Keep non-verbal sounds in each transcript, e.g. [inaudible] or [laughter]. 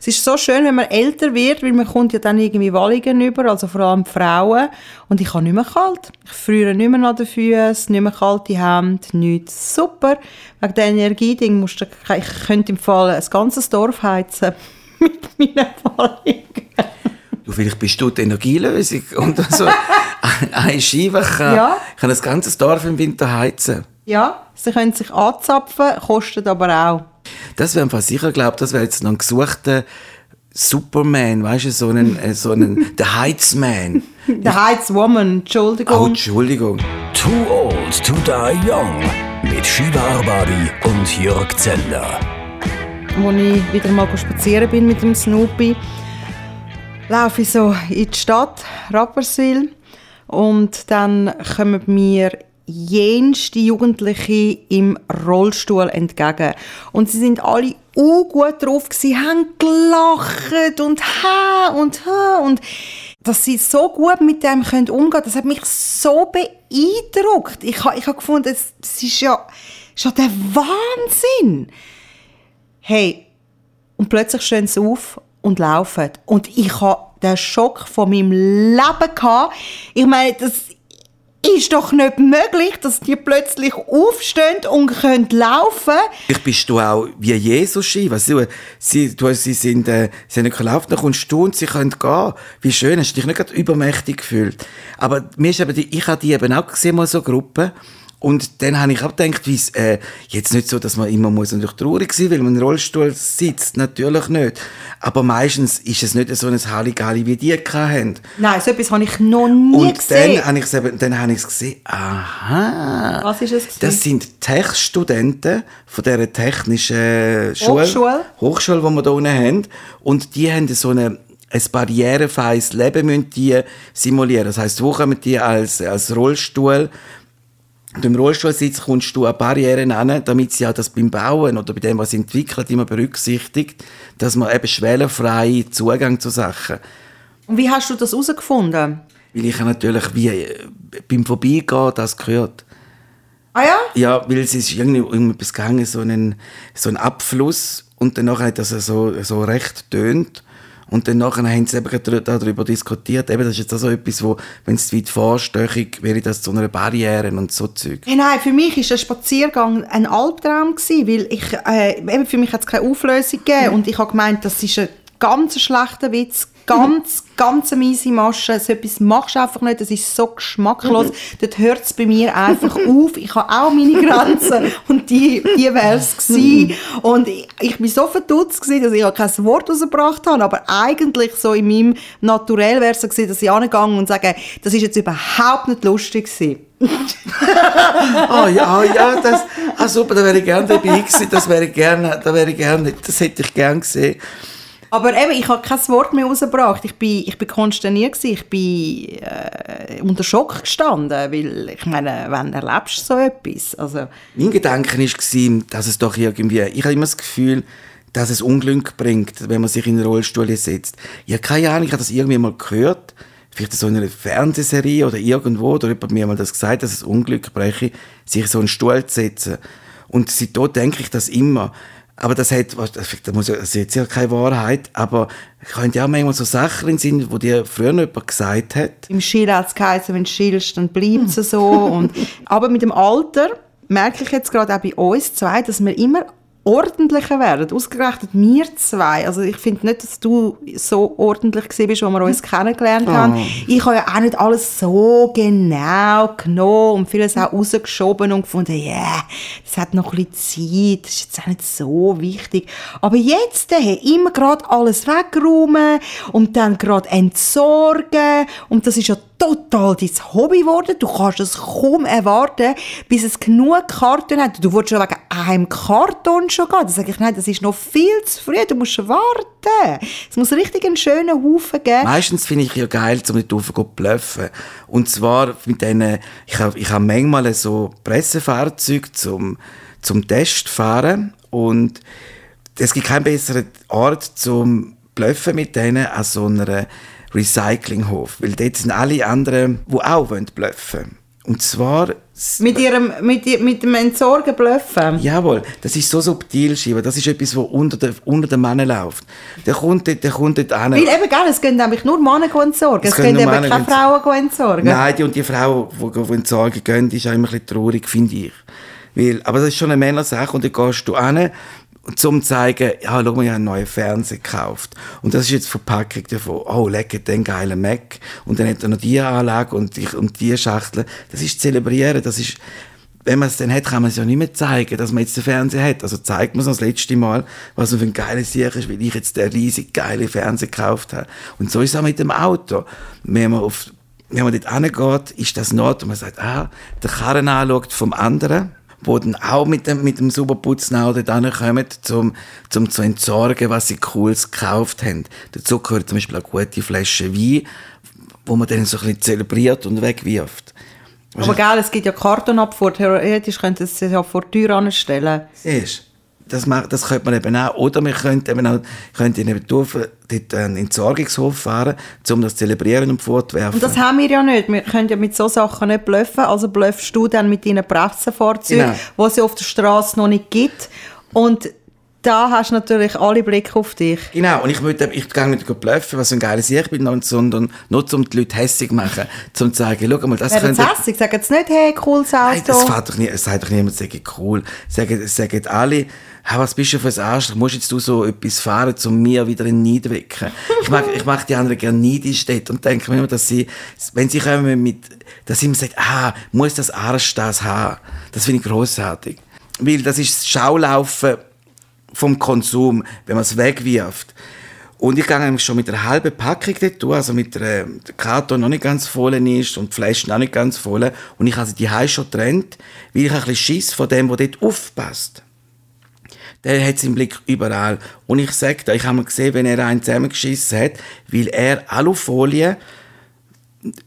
Es ist so schön, wenn man älter wird, weil man kommt ja dann irgendwie Wallungen über, also vor allem Frauen. Und ich habe nicht mehr kalt. Ich friere nicht mehr an den Füßen, nicht mehr kalte Hände, nichts. Super. Wegen der Energieding musst du, ich könnte im Fall ein ganzes Dorf heizen [laughs] mit meinen Wallungen. Du, vielleicht bist du die Energielösung [laughs] und so ein Scheibe kann, Ja. kann ein ganzes Dorf im Winter heizen. Ja, sie können sich anzapfen, kostet aber auch. Das wäre einfach sicher, glaube das wäre jetzt noch ein gesuchter Superman, weißt du, so einen, äh, so einen, [laughs] der Heizman. Der Heizwoman, Oh, Entschuldigung. Entschuldigung. Too Old to Die Young mit Shiva Arbabi und Jörg Zeller. Als ich wieder mal spazieren bin mit dem Snoopy, laufe ich so in die Stadt, Rapperswil, und dann kommen mir jenste Jugendliche im Rollstuhl entgegen. Und sie sind alle gut drauf gewesen, haben gelacht und ha und ha und dass sie so gut mit dem können umgehen, das hat mich so beeindruckt. Ich habe ich ha gefunden, es, ist ja, ja der Wahnsinn. Hey, und plötzlich stehen sie auf und laufen. Und ich hatte den Schock von meinem Leben. Gehabt. Ich meine, das ist doch nicht möglich, dass die plötzlich aufstehen und können laufen Vielleicht bist du auch wie Jesus, Shiva. Sie, sie, du, sie, sind, äh, sie nicht gelaufen, dann kommst du und sie können gehen. Wie schön, hast du dich nicht gerade übermächtig gefühlt. Aber mir ist eben die, ich habe die eben auch gesehen, mal so Gruppen. Und dann habe ich auch gedacht, wie es, äh, jetzt nicht so, dass man immer muss natürlich traurig sein, weil man im Rollstuhl sitzt. Natürlich nicht. Aber meistens ist es nicht so ein Halligalli, wie die hatten. Nein, so etwas habe ich noch nie Und gesehen. dann habe ich es eben, dann habe ich es gesehen, aha. Was ist es gewesen? Das sind Tech-Studenten von dieser technischen Schule. Hochschule? Hochschule, die wir hier unten haben. Und die haben so eine, ein barrierefreies Leben müssen die simulieren. Das heisst, wo kommen die als, als Rollstuhl im Rollstuhlsitz kommst du an Barrieren an, damit sie auch das beim Bauen oder bei dem, was sie entwickelt, immer berücksichtigt, dass man eben schwellenfrei Zugang zu Sachen Und wie hast du das herausgefunden? weil ich natürlich wie äh, beim Vorbeigehen das gehört. Ah ja? Ja, weil es ist irgendwie um etwas gegangen, so ein, so Abfluss und dann nachher hat das so, so recht tönt und dann nachher haben sie eben darüber diskutiert, eben das ist jetzt auch so etwas, wo, wenn es zu weit vorstöchig wäre das zu einer Barriere und so Zeug. Hey, nein, für mich war der Spaziergang ein Albtraum, gewesen, weil ich, äh, eben für mich hat es keine Auflösung gegeben und ich habe gemeint, das ist ein ganz schlechter Witz, ganz, [laughs] ganz eine miese Masche, so etwas machst du einfach nicht, das ist so geschmacklos, dort hört es bei mir einfach [laughs] auf, ich habe auch meine Grenzen. Und die, die wäre es gewesen und ich, ich bin so verdutzt gewesen, dass ich auch kein Wort rausgebracht habe, aber eigentlich so in meinem Naturell wäre es so gewesen, dass ich angegangen und sage, das ist jetzt überhaupt nicht lustig gewesen. [laughs] Ah ja, ja, das, ah super, da wäre ich gerne dabei gewesen, das wäre ich gerne, da wäre ich gerne, das hätte ich gerne gesehen. Aber eben, ich habe kein Wort mehr rausgebracht. Ich bin, ich bin konsterniert gewesen. Ich bin äh, unter Schock gestanden, weil ich meine, wann erlebst du so etwas? Also, Mein Gedanke war, dass es doch irgendwie, ich habe immer das Gefühl, dass es Unglück bringt, wenn man sich in einen Rollstuhl setzt. Ich habe keine Ahnung, ich habe das irgendwie mal gehört, vielleicht so in einer Fernsehserie oder irgendwo, oder jemand hat mir mal das gesagt, dass es Unglück breche, sich so einen Stuhl zu setzen. Und seitdem denke ich das immer. Aber das hat, das ist jetzt ja keine Wahrheit, aber es könnte ja manchmal so Sachen sein, die dir früher jemand gesagt hat. im Schild hat es geheißen, wenn du schillst, dann bleibt es so. Und, aber mit dem Alter merke ich jetzt gerade auch bei uns zwei, dass wir immer ordentlicher werden. Ausgerechnet wir zwei. Also ich finde nicht, dass du so ordentlich bist, als wir uns kennengelernt haben. Ich habe ja auch nicht alles so genau genommen und vieles auch rausgeschoben und gefunden, ja, yeah, das hat noch ein bisschen Zeit, das ist jetzt auch nicht so wichtig. Aber jetzt hey, immer gerade alles wegräumen und dann gerade entsorgen und das ist ja total dein Hobby geworden. Du kannst es kaum erwarten, bis es genug Karton hat. Du willst schon wegen einem Karton schon gehen. Da sage ich, nein, das ist noch viel zu früh. Du musst warten. Es muss richtig einen schönen Haufen geben. Meistens finde ich ja geil, um nicht zu bluffen. Und zwar mit denen, ich habe ich hab manchmal so Pressefahrzeuge zum, zum Test fahren und es gibt keine bessere Art zum bluffen mit denen als so einer Recyclinghof. Weil dort sind alle anderen, die auch bluffen wollen. Und zwar... Mit, ihrem, mit, mit dem Entsorgen bluffen? Jawohl, das ist so subtil, Schieber. Das ist etwas, was unter den, unter den Männern läuft. Der kommt dort, der kommt dort hin. Weil eben, gell, es gehen nämlich nur Männer entsorgen. Es Es gehen gehen nur eben Männer keine Frauen entsorgen. Nein, die und die Frau, die, die entsorgen gehen, ist auch immer ein bisschen traurig, finde ich. Weil, aber das ist schon eine Männersache und dann gehst du hin, zum zu zeigen, ja, schau mal, ich habe einen neuen Fernseher gekauft. Und das ist jetzt Verpackung davon. Oh, lecker, den geilen Mac. Und dann hat er noch die Anlage und die, und die Schachtel. Das ist zelebrieren, das ist, wenn man es dann hat, kann man es ja nicht mehr zeigen, dass man jetzt den Fernseher hat. Also zeigt man es das letzte Mal, was für ein geiles Sieg ist, weil ich jetzt den riesig geile Fernseher gekauft habe. Und so ist es auch mit dem Auto. Wenn man auf wenn man dort hingeht, ist das not und man sagt, ah, der Karren anschaut vom anderen, wo dann auch mit dem, mit dem Superputzen auch dort hinkommen, zum, zum zu entsorgen, was sie Cooles gekauft haben. Dazu gehört zum Beispiel eine gute Flasche Wein, wo man dann so ein bisschen zelebriert und wegwirft. Aber gell, es gibt ja Kartonabfuhr. Theoretisch könnte es sich ja vor die Tür anstellen. Siehst das, macht, das könnte man eben auch. Oder wir könnten eben auch, könnten eben dürfen, dort einen Entsorgungshof fahren, um das zu zelebrieren und fortwerfen. Und das haben wir ja nicht. Wir können ja mit so Sachen nicht bluffen. Also bluffst du dann mit deinen Pressenfahrzeugen, Genau. die es ja auf der Straße noch nicht gibt. Und da hast du natürlich alle Blicke auf dich. Genau, und ich, möchte, ich gehe nicht bluffen, was für ein geiles Ich bin, sondern nur um die Leute hässlich zu machen, um zu sagen, schau mal, das Wer könnte... hässlich? Sagen jetzt nicht, hey, cooles Nein, das Auto. fährt doch nie, es sagt doch niemand, sage cool. Sagen, sagen alle, «Ha, was bist du für ein Arschloch? Musst jetzt du so etwas fahren, um mir wieder in Neid zu wecken? Ich mag, ich mag die anderen gerne neidisch dort und denke mir immer, dass sie, wenn sie kommen mit, dass sie immer sagen, ah, muss das Arsch das haben? Das finde ich grossartig. Weil das ist das Schaulaufen vom Konsum, wenn man es wegwirft. Und ich gehe schon mit einer halben Packung dort durch, also mit der, Karton noch nicht ganz voll ist und die Flaschen auch nicht ganz voll. Und ich habe sie die schon getrennt, weil ich ein bisschen Schiss von dem, der dort aufpasst. Der hat seinen Blick überall. Und ich sage dir, ich habe mal gesehen, wenn er einen zusammengeschissen hat, weil er Alufolie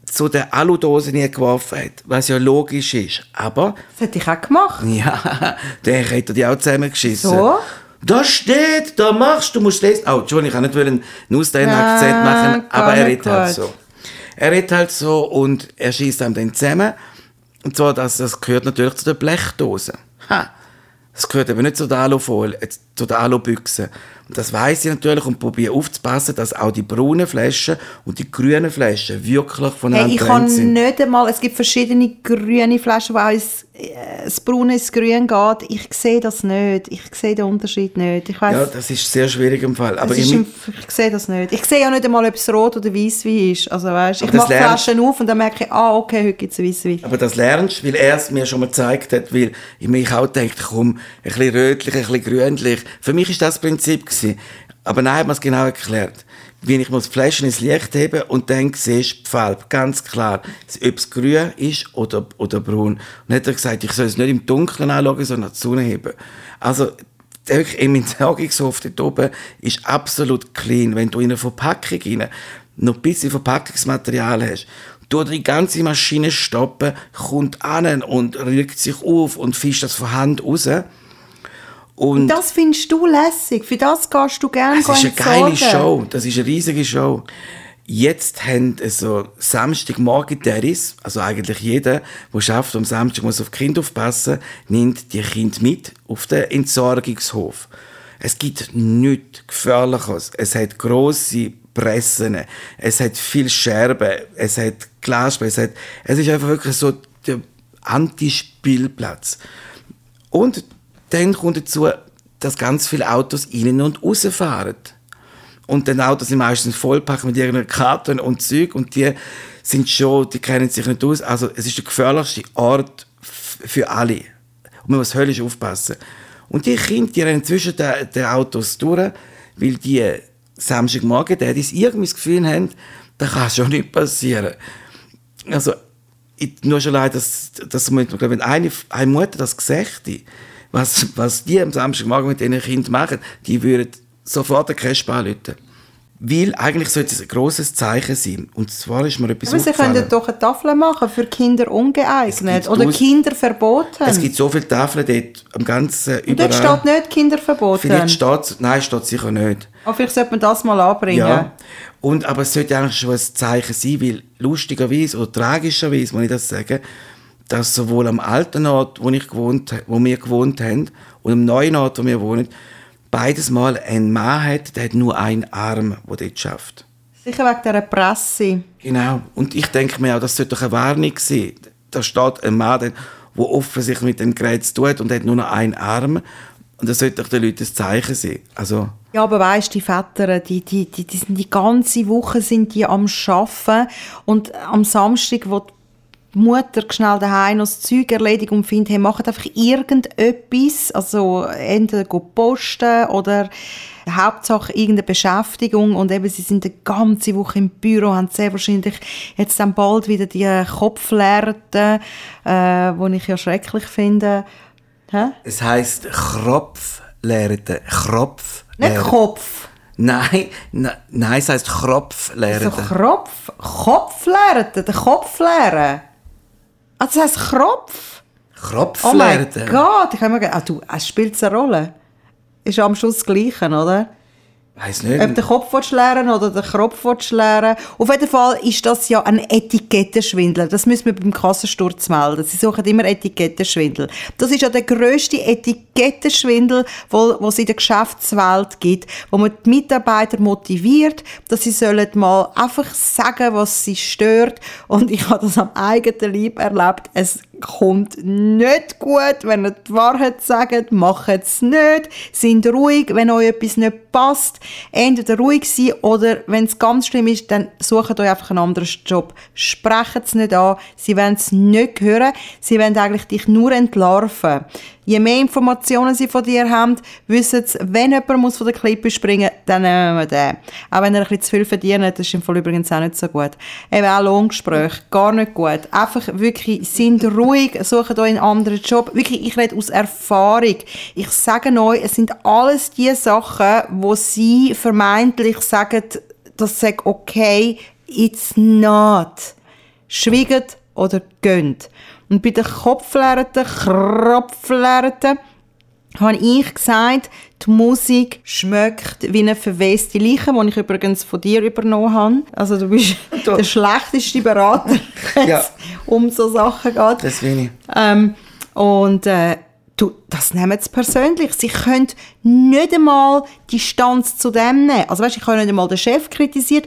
zu der Aludose nie geworfen hat, was ja logisch ist. Aber Das hätte ich auch gemacht. ja, [laughs] der hätte die auch zusammengeschissen. So? Da steht, da machst du, musst lesen. Oh, Entschuldigung, ich wollte nicht einen Ausländer-Akzent Ah, machen, aber er redet halt so. Er redet halt so und er schießt einem dann zusammen. Und zwar, das, das gehört natürlich zu der Blechdose. Ha! Das gehört eben nicht zu der Alufolie, äh, zu der Alubüchse. Und das weiß ich natürlich und probiere aufzupassen, dass auch die braunen Flaschen und die grünen Flaschen wirklich voneinander Hey, ich kann sind. nicht einmal, es gibt verschiedene grüne Flaschen, wo auch ins, äh, das Braune ins Grün geht. Ich sehe das nicht. Ich sehe den Unterschied nicht. Ich weiss, Ja, das ist sehr schwierig im Fall. Aber ich, im, ich sehe das nicht. Ich sehe ja nicht einmal, ob es rot oder Weisswein ist. Also, weißt, ich mache Flaschen auf und dann merke ich, ah, okay, heute gibt es Weisswein. Aber das lernst du, weil er es mir schon mal gezeigt hat, weil ich mich auch gedacht, komm, ein bisschen rötlich, ein bisschen grünlich. Für mich ist das Prinzip gewesen. Aber nein, hat man es genau erklärt. Wenn ich die Flaschen ins Licht hebe und dann siehst du die Farbe, ganz klar, ob es grün ist oder, oder braun. Und dann hat er gesagt, ich soll es nicht im Dunkeln anschauen, sondern Sonne heben. Also, wirklich im Entsorgungshof dort oben ist absolut clean. Wenn du in einer Verpackung rein noch ein bisschen Verpackungsmaterial hast, durch die ganze Maschine stoppen, kommt an und rügt sich auf und fischt das von Hand raus. Und Das findest du lässig. Für das gehst du gerne es ist eine geile. Show. Das ist eine riesige Show. Jetzt haben so Samstagmorgen Daddies, also eigentlich jeder, der schafft am Samstag muss auf Kinder aufpassen, nimmt die Kinder mit auf den Entsorgungshof. Es gibt nichts Gefährliches. Es hat grosse Pressen, es hat viel Scherben, es hat Glasscherben, es, hat, es ist einfach wirklich so der Antispielplatz. Und dann kommt dazu, dass ganz viele Autos innen und rausfahren. Und dann Autos sind meistens vollpackt mit irgendeiner Karten und Zeug und die sind schon, die kennen sich nicht aus. Also es ist der gefährlichste Ort für alle. Und man muss höllisch aufpassen. Und die Kinder, die rennen zwischen den, den Autos durch, weil die Samstagmorgen Daddies irgendwie das Gefühl haben, da kann schon nicht passieren. Also, ich, nur schon leid, dass, dass man, wenn eine, eine Mutter das gesagt was, was die am Samstagmorgen mit ihren Kindern machen, die würden sofort den Cash anrufen. Weil eigentlich sollte es ein grosses Zeichen sein. Und zwar ist mir etwas Aber sie können doch eine Tafel machen für Kinder ungeeignet oder aus- Kinder verboten. Es gibt so viele Tafeln dort am ganzen Und dort überall. steht nicht Kinder verboten. Vielleicht steht nein, steht sicher nicht. Aber vielleicht sollte man das mal anbringen. Ja. Und, aber es sollte eigentlich schon ein Zeichen sein, weil lustigerweise oder tragischerweise, muss ich das sagen, dass sowohl am alten Ort, wo, ich gewohnt, wo wir gewohnt haben, und am neuen Ort, wo wir wohnen, beides Mal ein Mann hat, der hat nur einen Arm, der dort schafft. Sicher wegen dieser Presse. Genau. Und ich denke mir auch, das sollte doch eine Warnung sein. Da steht ein Mann, der offensichtlich mit dem Gerät zu tun und hat nur noch einen Arm. Und das sollte doch den Leuten ein Zeichen sein. Also, Ja, aber weißt, die Väter, die, die, die, die sind die ganze Woche sind die am Arbeiten und am Samstag, wo die Mutter schnell daheim noch das Zeug erledigt und findet, hey, macht einfach irgendetwas, also entweder posten oder Hauptsache irgendeine Beschäftigung und eben sie sind die ganze Woche im Büro, haben sehr wahrscheinlich jetzt dann bald wieder die Kopflehrten, äh, die ich ja schrecklich finde. Hä? es heisst Kropflehrte. Kropf. Nicht Kopf. Nein, ne, nein, es heisst Kropflehrte. So Kropf, Kopf leeren, den Kopf leeren. Ah, das heisst Kropf? Oh mein. Gott, ich habe mir ah, du, es spielt eine Rolle. Ist am Schluss das Gleiche, oder? Weiss Ob nicht. den Kopf leeren oder den Kropf leeren. Auf jeden Fall ist das ja ein Etikettenschwindel. Das müssen wir beim Kassensturz melden. Sie suchen immer Etikettenschwindel. Das ist ja der grösste Etikettenschwindel, wo es in der Geschäftswelt gibt, wo man die Mitarbeiter motiviert, dass sie sollen mal einfach sagen, was sie stört. Und ich habe das am eigenen Leib erlebt. Es kommt nicht gut, wenn ihr die Wahrheit sagt, macht es nicht, sind ruhig, wenn euch etwas nicht passt, entweder ruhig sein oder wenn es ganz schlimm ist, dann sucht euch einfach einen anderen Job. Sprecht es nicht an, sie wollen es nicht hören, sie wollen eigentlich dich nur entlarven. Je mehr Informationen sie von dir haben, wissen sie, wenn jemand muss von der Klippe springen muss, dann nehmen wir den. Auch wenn er ein bisschen zu viel verdient, das ist im Fall übrigens auch nicht so gut. Eben auch Lohngespräche, gar nicht gut. Einfach wirklich, sind ruhig, sucht euch einen anderen Job. Wirklich, ich rede aus Erfahrung. Ich sage euch, es sind alles die Sachen, wo sie vermeintlich sagen, das sei okay, it's not. Schwiegt oder gönnt. Und bei den Kopflehrten, Kropflehrten, habe ich gesagt, die Musik schmeckt wie eine verweste Leiche, die ich übrigens von dir übernommen habe. Also du bist [laughs] Doch. der schlechteste Berater, [laughs] wenn Ja. es um so Sachen geht. Das bin ich. Ähm, und äh, du, das nehmen sie persönlich. Sie können nicht einmal Distanz zu dem nehmen. Also weißt, ich habe nicht einmal den Chef kritisiert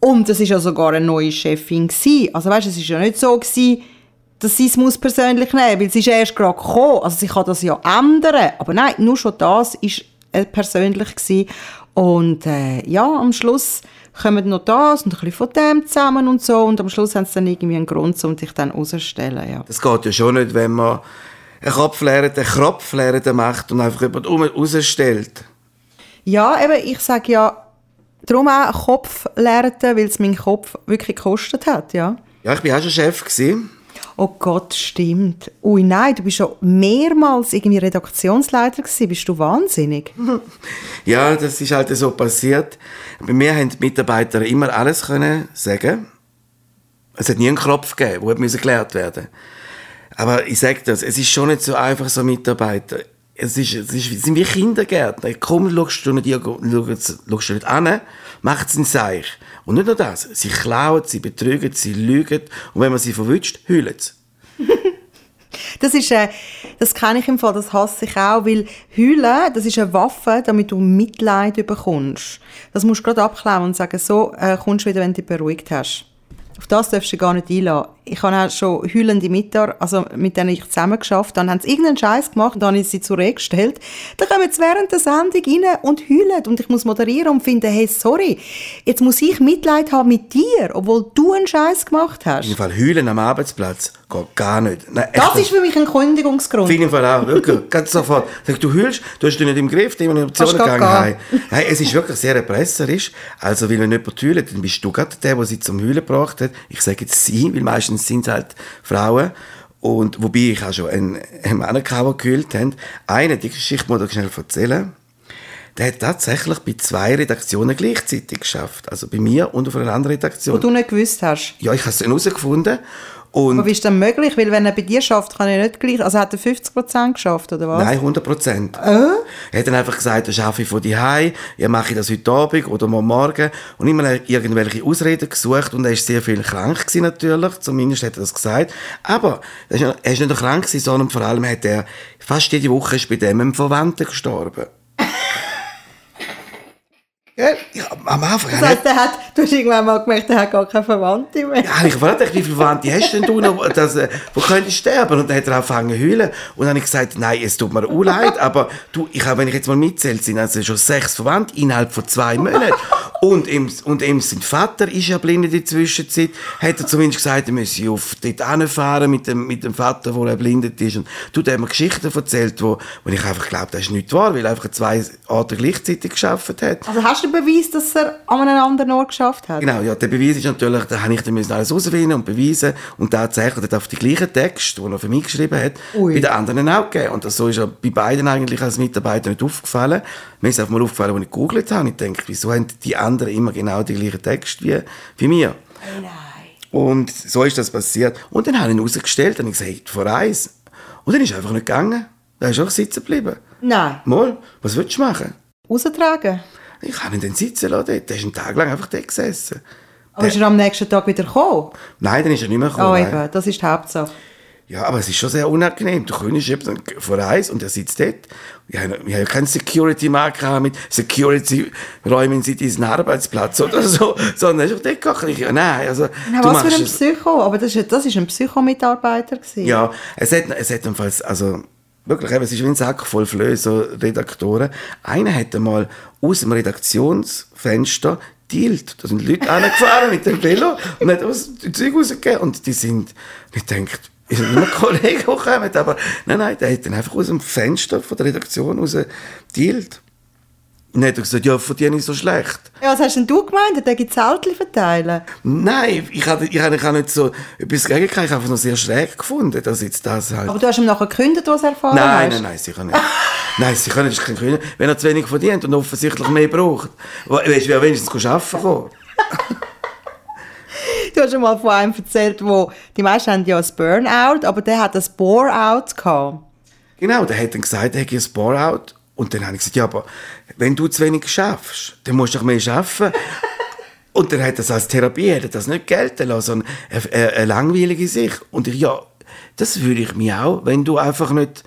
und das ist ja sogar eine neue Chefin gewesen. Also weißt, es ist ja nicht so gewesen, dass sie es muss persönlich nehmen, weil sie ist erst gerade gekommen. Also sie kann das ja ändern. Aber nein, nur schon das ist äh, persönlich gewesen. Und äh, ja, am Schluss kommen noch das und ein bisschen von dem zusammen und so. Und am Schluss haben sie dann irgendwie einen Grund, um dich dann rauszustellen. Ja. Das geht ja schon nicht, wenn man einen Kopflehrte, einen Kropflehrte macht und einfach jemand um- rausstellt. Ja, eben, ich sage ja, darum auch Kopf lernen, weil es meinen Kopf wirklich gekostet hat, ja. Ja, ich war auch schon Chef. Gewesen. Oh Gott, stimmt. Ui, nein, du bist schon mehrmals irgendwie Redaktionsleiter gewesen. Bist du wahnsinnig? [laughs] Ja, das ist halt so passiert. Bei mir haben die Mitarbeiter immer alles können sagen. Es hat nie einen Knopf gegeben, der musste geklärt werden. Aber ich sage das, es ist schon nicht so einfach, so Mitarbeiter. Es, ist, es, ist, es sind wie Kindergärtner. Komm, schaust du nicht, schaust du nicht an, macht es ein Seich. Und nicht nur das, sie klauen, sie betrügen, sie lügen und wenn man sie verwünscht, heulen sie. [laughs] Das ist, äh, das kenne ich im Fall, das hasse ich auch, weil Heulen, das ist eine Waffe, damit du Mitleid bekommst. Das musst du gerade abklauen und sagen, so äh, kommst du wieder, wenn du dich beruhigt hast. Auf das darfst du gar nicht einlassen. Ich habe auch schon heulende Mitarbeiter, also mit denen ich zusammen geschafft dann haben sie irgendeinen Scheiß gemacht, dann habe ich sie zurechtgestellt. Dann kommen sie während der Sendung rein und heulen und ich muss moderieren und finde, hey, sorry, jetzt muss ich Mitleid haben mit dir, obwohl du einen Scheiß gemacht Auf hast. jeden Fall heulen am Arbeitsplatz geht gar nicht. Nein, Das echt. ist für mich ein Kündigungsgrund. Auf jeden Fall auch, wirklich, [laughs] ganz sofort. Du heulst, du hast dich nicht im Griff, die grad gegangen. gehen. Hey. Hey, es ist wirklich sehr erpresserisch. Also, weil wenn jemand heult, dann bist du gerade der, der sie zum Heulen gebracht hat. Ich sage jetzt sie, weil meistens sind es halt Frauen. Und, wobei ich auch schon einen, einen der geheult haben. Eine, die Geschichte muss ich schnell erzählen. Der hat tatsächlich bei zwei Redaktionen gleichzeitig geschafft. Also bei mir und auf einer anderen Redaktion. Wo du nicht gewusst hast. Ja, ich habe es dann herausgefunden. Und Aber wie ist das möglich? Weil wenn er bei dir schafft, kann er nicht gleich. Also hat er 50% geschafft, oder was? Nein, 100 Prozent. Äh? Er hat dann einfach gesagt, das schaffe ich von daheim, ja mache ich das heute Abend oder mal morgen. Und immer irgendwelche Ausreden gesucht und er war sehr viel krank gewesen, natürlich, zumindest hat er das gesagt. Aber er ist nicht- nur krank gewesen, sondern vor allem hat er fast jede Woche ist bei dem ein Verwandter gestorben. Ja, ich, am Anfang Das heisst, er hat, du hast irgendwann mal gemerkt, er hat gar keine Verwandte mehr. ja, ich fragte wie viele Verwandte hast denn du noch, dass, äh, wo könntest du sterben? Und dann hat er angefangen zu heulen. Und dann habe ich gesagt, nein, es tut mir auch leid, aber du, ich habe, wenn ich jetzt mal mitzähle, sind also schon sechs Verwandte innerhalb von zwei Monaten. Und ihm, und ihm sein Vater ist ja blind in der Zwischenzeit, hat er zumindest gesagt, er müsse auf dort hinfahren mit dem, mit dem Vater, wo er blindet ist. Und du, der hat mir Geschichten erzählt, wo, wo ich einfach glaube, das ist nicht wahr, weil er einfach zwei Orte gleichzeitig geschafft hat. Also hast du den Beweis, dass er an einem anderen Ort geschafft hat? Genau, ja, der Beweis ist natürlich, da habe ich dann müssen alles herausfinden und beweisen und tatsächlich hat er auf die gleichen Text, den er für mich geschrieben hat, Ui. bei den anderen auch gegeben. Und das so ist ja bei beiden eigentlich als Mitarbeiter nicht aufgefallen. Mir ist einfach mal aufgefallen, als ich gegoogelt habe. Ich denke, wieso haben die anderen immer genau den gleichen Text wie, wie mir? Nein. Und so ist das passiert. Und dann habe ich ihn rausgestellt und ich gesagt, vor eins. Und dann ist er einfach nicht gegangen. Er ist einfach sitzen geblieben. Nein. Mal, was willst du machen? Raustragen. Ich habe ihn dann sitzen lassen. Der ist einen Tag lang einfach dort gesessen. Aber ist er am nächsten Tag wieder gekommen? Nein, dann ist er nicht mehr Oh, gekommen. nein. eben, das ist die Hauptsache. Ja, aber es ist schon sehr unangenehm. Du kommst eben vor eins und er sitzt dort. Wir haben, wir haben keinen Security-Marker mit Security räumen Sie diesen Arbeitsplatz oder so, [laughs] sondern er ist dort. Ich, ja, nein, also, Na, was für ein Psycho? Aber das ist, das ist ein Psychomitarbeiter. Ja, es hat, es hat jedenfalls, also, wirklich, eben, es ist wie ein Sack voll Flöhe, so Redaktoren. Einer hat einmal aus dem Redaktionsfenster dealt. Da sind Leute [laughs] angefahren mit dem Velo und hat aus die Zeug rausgegeben. Und die sind, ich denke, ist immer Kollegen gekommen, aber nein, nein, der hat dann einfach aus dem Fenster von der Redaktion raus dealt. Und dann hat er gesagt, ja, von dir nicht so schlecht. Ja, was hast denn du gemeint? Der gibt Zeltchen verteilen. Nein, ich habe ich habe ich habe nicht so etwas gegen. Ich habe einfach noch sehr schräg gefunden, dass jetzt das halt... Aber du hast ihm nachher gekündigt, was er erfahren Nein, hast? nein, nein, sicher nicht. nein, sicher nicht. Das ist kein. Wenn er zu wenig verdient und offensichtlich mehr braucht. We- Weißt du, wer wenigstens arbeiten kann? Du hast schon mal von einem erzählt, wo die meisten haben ja ein Burnout, aber der hat ein Bore-out gehabt. Genau, der hat dann gesagt, er hätte ein Bore-out. Und dann habe ich gesagt, ja, aber wenn du zu wenig schaffst, dann musst du doch mehr arbeiten. [laughs] und dann hat das als Therapie, hat das nicht gelten lassen, sondern eine, eine, eine langweilige Sicht. Und ich, ja, das fühle ich mich auch, wenn du einfach nicht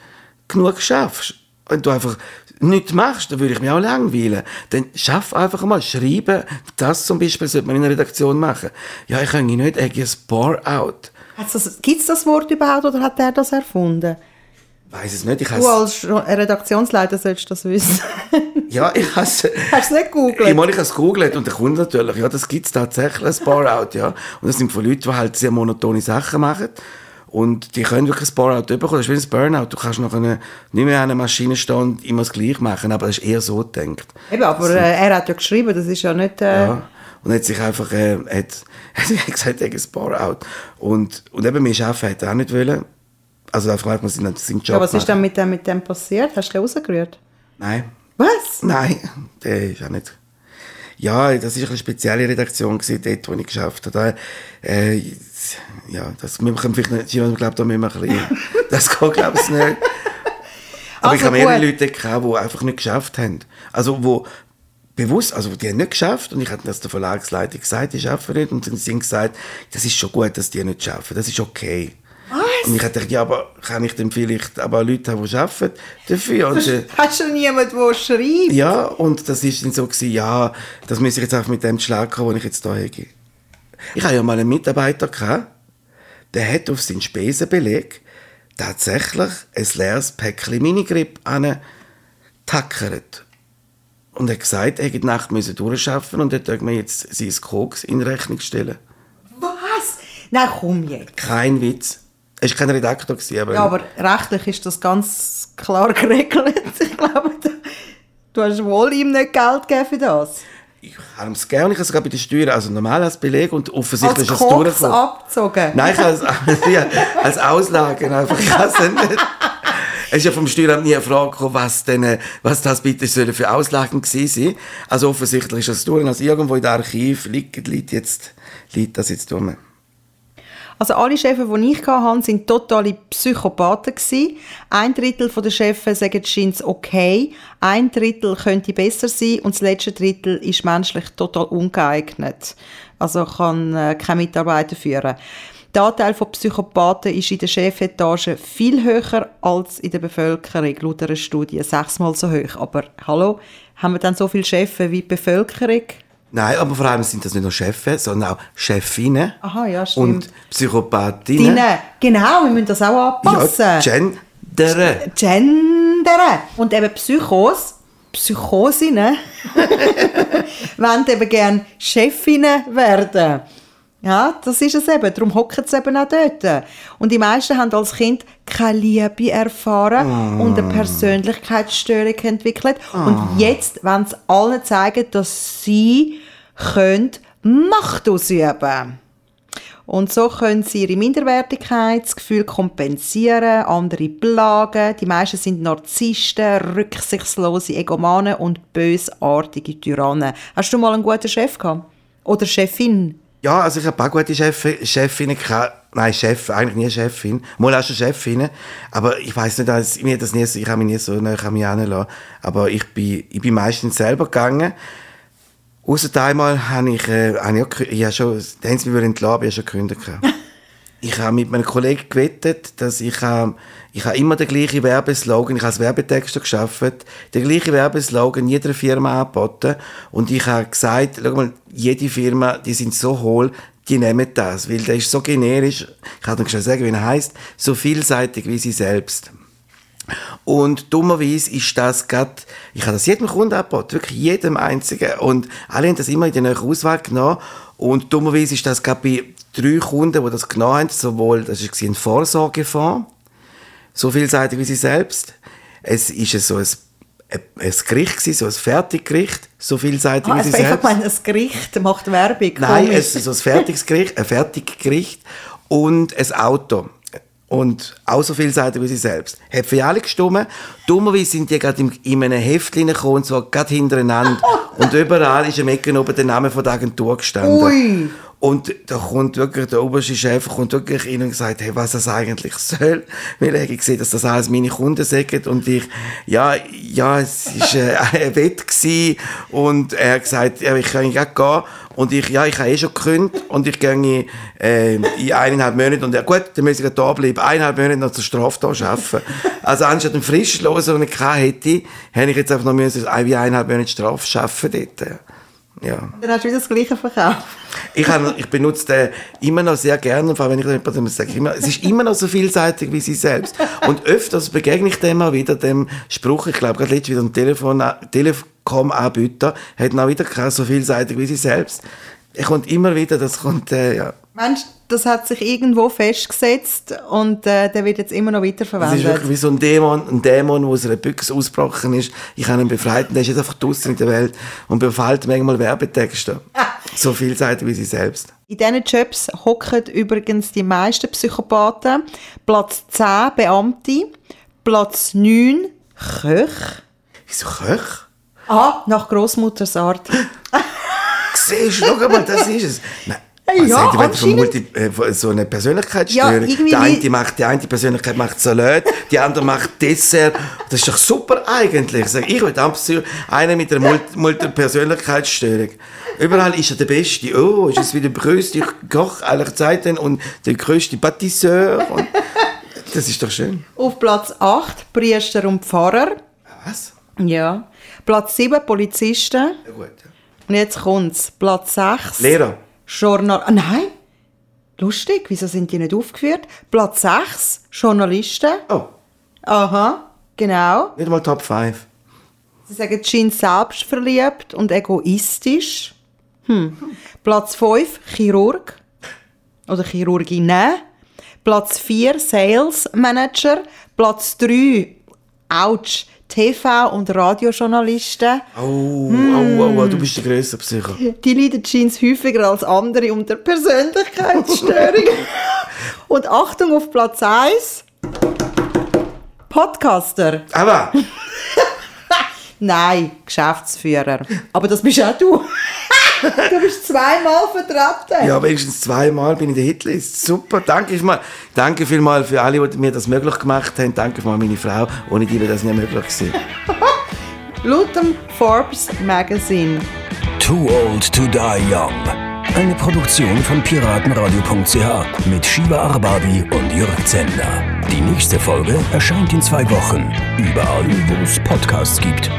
genug schaffst. Wenn du einfach nichts machst, dann würde ich mich auch langweilen. Dann schaff einfach mal, schreiben. Das zum Beispiel sollte man in einer Redaktion machen. Ja, ich kann nicht, ich habe ein Bore-out. Gibt es das Wort überhaupt oder hat er das erfunden? Weiß es nicht, ich Du als Jo- Redaktionsleiter solltest das wissen. [laughs] ja, ich habe hast du es nicht Ich gegoogelt? meine, ich habe es gegoogelt und der Kunde natürlich, ja, das gibt es tatsächlich, ein Bar-Out, ja. Und das sind von Leuten, die halt sehr monotone Sachen machen. Und die können wirklich ein Bar-Out bekommen. Das ist wie ein Burnout. Du kannst nachher nicht mehr an einer Maschine stehen und immer das Gleiche machen, aber das ist eher so gedacht. Eben, aber äh, er hat ja geschrieben, das ist ja nicht... Äh, Ja. Und hat sich einfach, äh, hat, [laughs] hat gesagt, er hat ein Bar-Out. Und, und eben, mehr arbeiten hat er auch nicht wollen. Also einfach mal seinen, seinen Job ja, was ist dann mit dem, mit dem passiert? Hast du den rausgerührt? Nein. Was? Nein, [laughs] der ist auch nicht. Ja, das war eine spezielle Redaktion, gewesen, dort, wo ich geschafft habe. Da, äh, ja, das wir können vielleicht nicht, ich glaube, da müssen wir ein bisschen, das geht, glaube ich, nicht. Aber ich Also habe mehrere. Leute gehabt, die einfach nicht geschafft haben. Also, wo bewusst, also die haben nicht geschafft und ich habe das der Verlagsleitung gesagt, die schaffen nicht und sie gesagt, das ist schon gut, dass die nicht schaffen, das ist okay. Und ich habe gedacht, ja, aber kann ich dann vielleicht aber Leute haben, die arbeiten dafür? Und, äh, [laughs] Hast du niemanden, der schreibt? ja, und das ist dann so gewesen, ja, das muss ich jetzt einfach mit dem Schlag kommen, den ich jetzt da habe. Ich habe ja mal einen Mitarbeiter gehabt, der hat auf seinen Spesenbeleg tatsächlich ein leeres Päckchen Minigrip tackert Und er hat gesagt, er hätte die Nacht müssen durchschaffen und er tut mir jetzt sein Koks in Rechnung stellen. Was? Nein, komm jetzt. Kein Witz. Er war kein Redaktor, aber, Ja, aber rechtlich ist das ganz klar geregelt. [laughs] Ich glaube, du- du hast wohl ihm nicht Geld gegeben für das. Ich habe es gerne. Ich habe sogar bei den Steuern, also normal als Beleg und offensichtlich Als ist es durchgekommen. abgezogen. Nein, ich als, [laughs] ja, als Auslage einfach. Ich weiß es nicht. Es ist ja vom Steueramt nie eine Frage gekommen, was, denn, äh, was das bitte für Auslagen gewesen sein. Also offensichtlich ist das durch. Also irgendwo in der Archiv liegt, liegt, jetzt, liegt das jetzt dumm. Also alle Chefs, die ich hatte, sind totale Psychopathen. Ein Drittel der Chefs sagen, scheint okay. Ein Drittel könnte besser sein und das letzte Drittel ist menschlich total ungeeignet. Also kann äh, kein Mitarbeiter führen. Der Anteil von Psychopathen ist in der Chefetage viel höher als in der Bevölkerung, laut einer Studie. Sechsmal so hoch. Aber hallo, haben wir dann so viele Chefs wie die Bevölkerung? Nein, aber vor allem sind das nicht nur Chefs, sondern auch Chefinnen. Aha, ja, stimmt. Und Psychopathinnen. Deine, genau, wir müssen das auch anpassen. Ja, gendern. Gendern. Und eben Psychos, Psychosinnen, [laughs] wollen eben gerne Chefinnen werden. Ja, das ist es eben. Darum hocken sie eben auch dort. Und die meisten haben als Kind keine Liebe erfahren Oh. und eine Persönlichkeitsstörung entwickelt. Und jetzt wollen sie allen zeigen, dass sie können Macht ausüben und so können sie ihre Minderwertigkeitsgefühl kompensieren, andere plagen. Die meisten sind Narzissten, rücksichtslose Egomanen und bösartige Tyrannen. Hast du mal einen guten Chef gehabt? Oder Chefin? Ja, also ich habe auch gute Chef, Chefinnen gehabt. Nein, Chef, eigentlich nie Chefin. Mal auch schon Chefinnen. Aber ich weiß nicht, dass, mir das nie, ich habe mich nie so nah an. Aber ich bin, ich bin meistens selber gegangen. Ausser einmal habe ich, äh, habe ich, auch, habe schon, haben sie mich entlassen, aber ich habe schon gekündigt. [laughs] Ich habe mit meinem Kollegen gewettet, dass ich, äh, ich habe immer den gleichen Werbeslogan, ich habe als Werbetexter geschafft, den gleichen Werbeslogan jeder Firma angeboten und ich habe gesagt, schau mal, jede Firma, die sind so hohl, die nehmen das, weil der ist so generisch, ich kann dir schon sagen, wie er heißt, so vielseitig wie sie selbst. Und dummerweise ist das gerade, ich habe das jedem Kunden angeboten, wirklich jedem einzigen. Und alle haben das immer in neue Auswahl genommen. Und dummerweise ist das gerade bei drei Kunden, die das genommen haben, sowohl, das war ein Vorsorgefonds, so vielseitig wie sie selbst. Es ist so ein, ein, Gericht gewesen, so ein Fertiggericht, so vielseitig Ah, wie es sie selbst. mal ein Gericht, macht Werbung. Nein, es ist so ein Fertiggericht, ein Fertiggericht und ein Auto. Und auch so vielseitig wie sie selbst. Hat für alle gestimmt. Dummerweise sind die gerade in, in einem Heft reingekommen, und zwar gerade hintereinander. und überall ist am Ecken oben der Name von der Agentur gestanden. Ui. Und da kommt wirklich, der oberste Chef kommt wirklich rein und sagt, hey, was das eigentlich soll. Weil er gesehen, dass das alles meine Kunden sagen. Und ich, ja, ja, es ist äh, [laughs] ein Wett gewesen. Und er hat gesagt, ja, ich kann gleich gehen. Und ich, ja, ich habe eh schon gekündigt. Und ich gehe äh, in eineinhalb Monaten. Und er, gut, dann muss ich da bleiben. Eineinhalb Monate noch zur Strafe da arbeiten. also anstatt einen Frischlosen, den ich hätte, hätte ich jetzt einfach noch müssen, wie eineinhalb Monate Strafe arbeiten dort. Ja. Dann hast du wieder das Gleiche verkauft. Ich, habe, ich benutze den immer noch sehr gerne, vor allem wenn ich jemandem sage, immer, es ist immer noch so vielseitig wie sie selbst. Und öfters begegne ich dem auch wieder dem Spruch, ich glaube gerade letztens wieder ein Telefon, Telekom-Anbieter, hat auch wieder gesagt, so vielseitig wie sie selbst. Er kommt immer wieder, das kommt, äh, ja. Mensch, das hat sich irgendwo festgesetzt und äh, der wird jetzt immer noch Das ist weiterverwendet. wirklich wie so ein Dämon, ein Dämon, der aus einer Büchse ausgebrochen ist. Ich habe ihn befreit und der ist jetzt einfach draußen in der Welt und befällt manchmal Werbetexte. So vielseitig wie sie selbst. In diesen Jobs hocken übrigens die meisten Psychopathen. Platz 10 Beamte, Platz 9 Köch. Wieso Köch? Ah, nach Großmutters Art. [laughs] Siehst du, schau mal, das ist es. Nein, [laughs] Hey, was ja, wenn du von Multi, äh, so eine Persönlichkeitsstörung. Ja, die, eine macht, die eine Persönlichkeit macht Salat, die andere macht Dessert. Das ist doch super eigentlich. Sag, ich will Psy- einer mit einer Multi- Multipersönlichkeitsstörung. Überall ist er der Beste. Oh, ist es wieder der größte Koch aller Zeiten und der größte Pâtisseur. Und das ist doch schön. Auf Platz 8 Priester und Pfarrer. Was? Ja. Platz 7 Polizisten. Ja, gut. Und jetzt kommt's. Platz 6 Lehrer. Journal. Ah, nein. Lustig, wieso sind die nicht aufgeführt? Platz 6 Journalisten. Oh, Aha, genau. nicht mal Top 5. Sie sagen, Jean selbstverliebt und egoistisch. Hm. Platz 5 Chirurg oder Chirurgin. Platz 4 Sales Manager. Platz 3 Ouch, TV- und Radiojournalisten. Oh, oh, oh, oh, du bist der grösste Psycho. Die leiden Jeans häufiger als andere unter Persönlichkeitsstörungen. [laughs] und Achtung auf Platz 1 Podcaster. Aber... [laughs] Nein, Geschäftsführer. Aber das bist auch du. [laughs] Du bist zweimal vertreten. Ja, wenigstens zweimal bin ich in der Hitlist. Super, danke vielmals. Danke vielmals für alle, die mir das möglich gemacht haben. Danke vielmals meine Frau. Ohne die wäre das nicht möglich gewesen. [laughs] Laut dem Forbes Magazine. Too Old to Die Young. Eine Produktion von piratenradio.ch mit Shiva Arbabi und Jörg Zender. Die nächste Folge erscheint in zwei Wochen. Überall, wo es Podcasts gibt.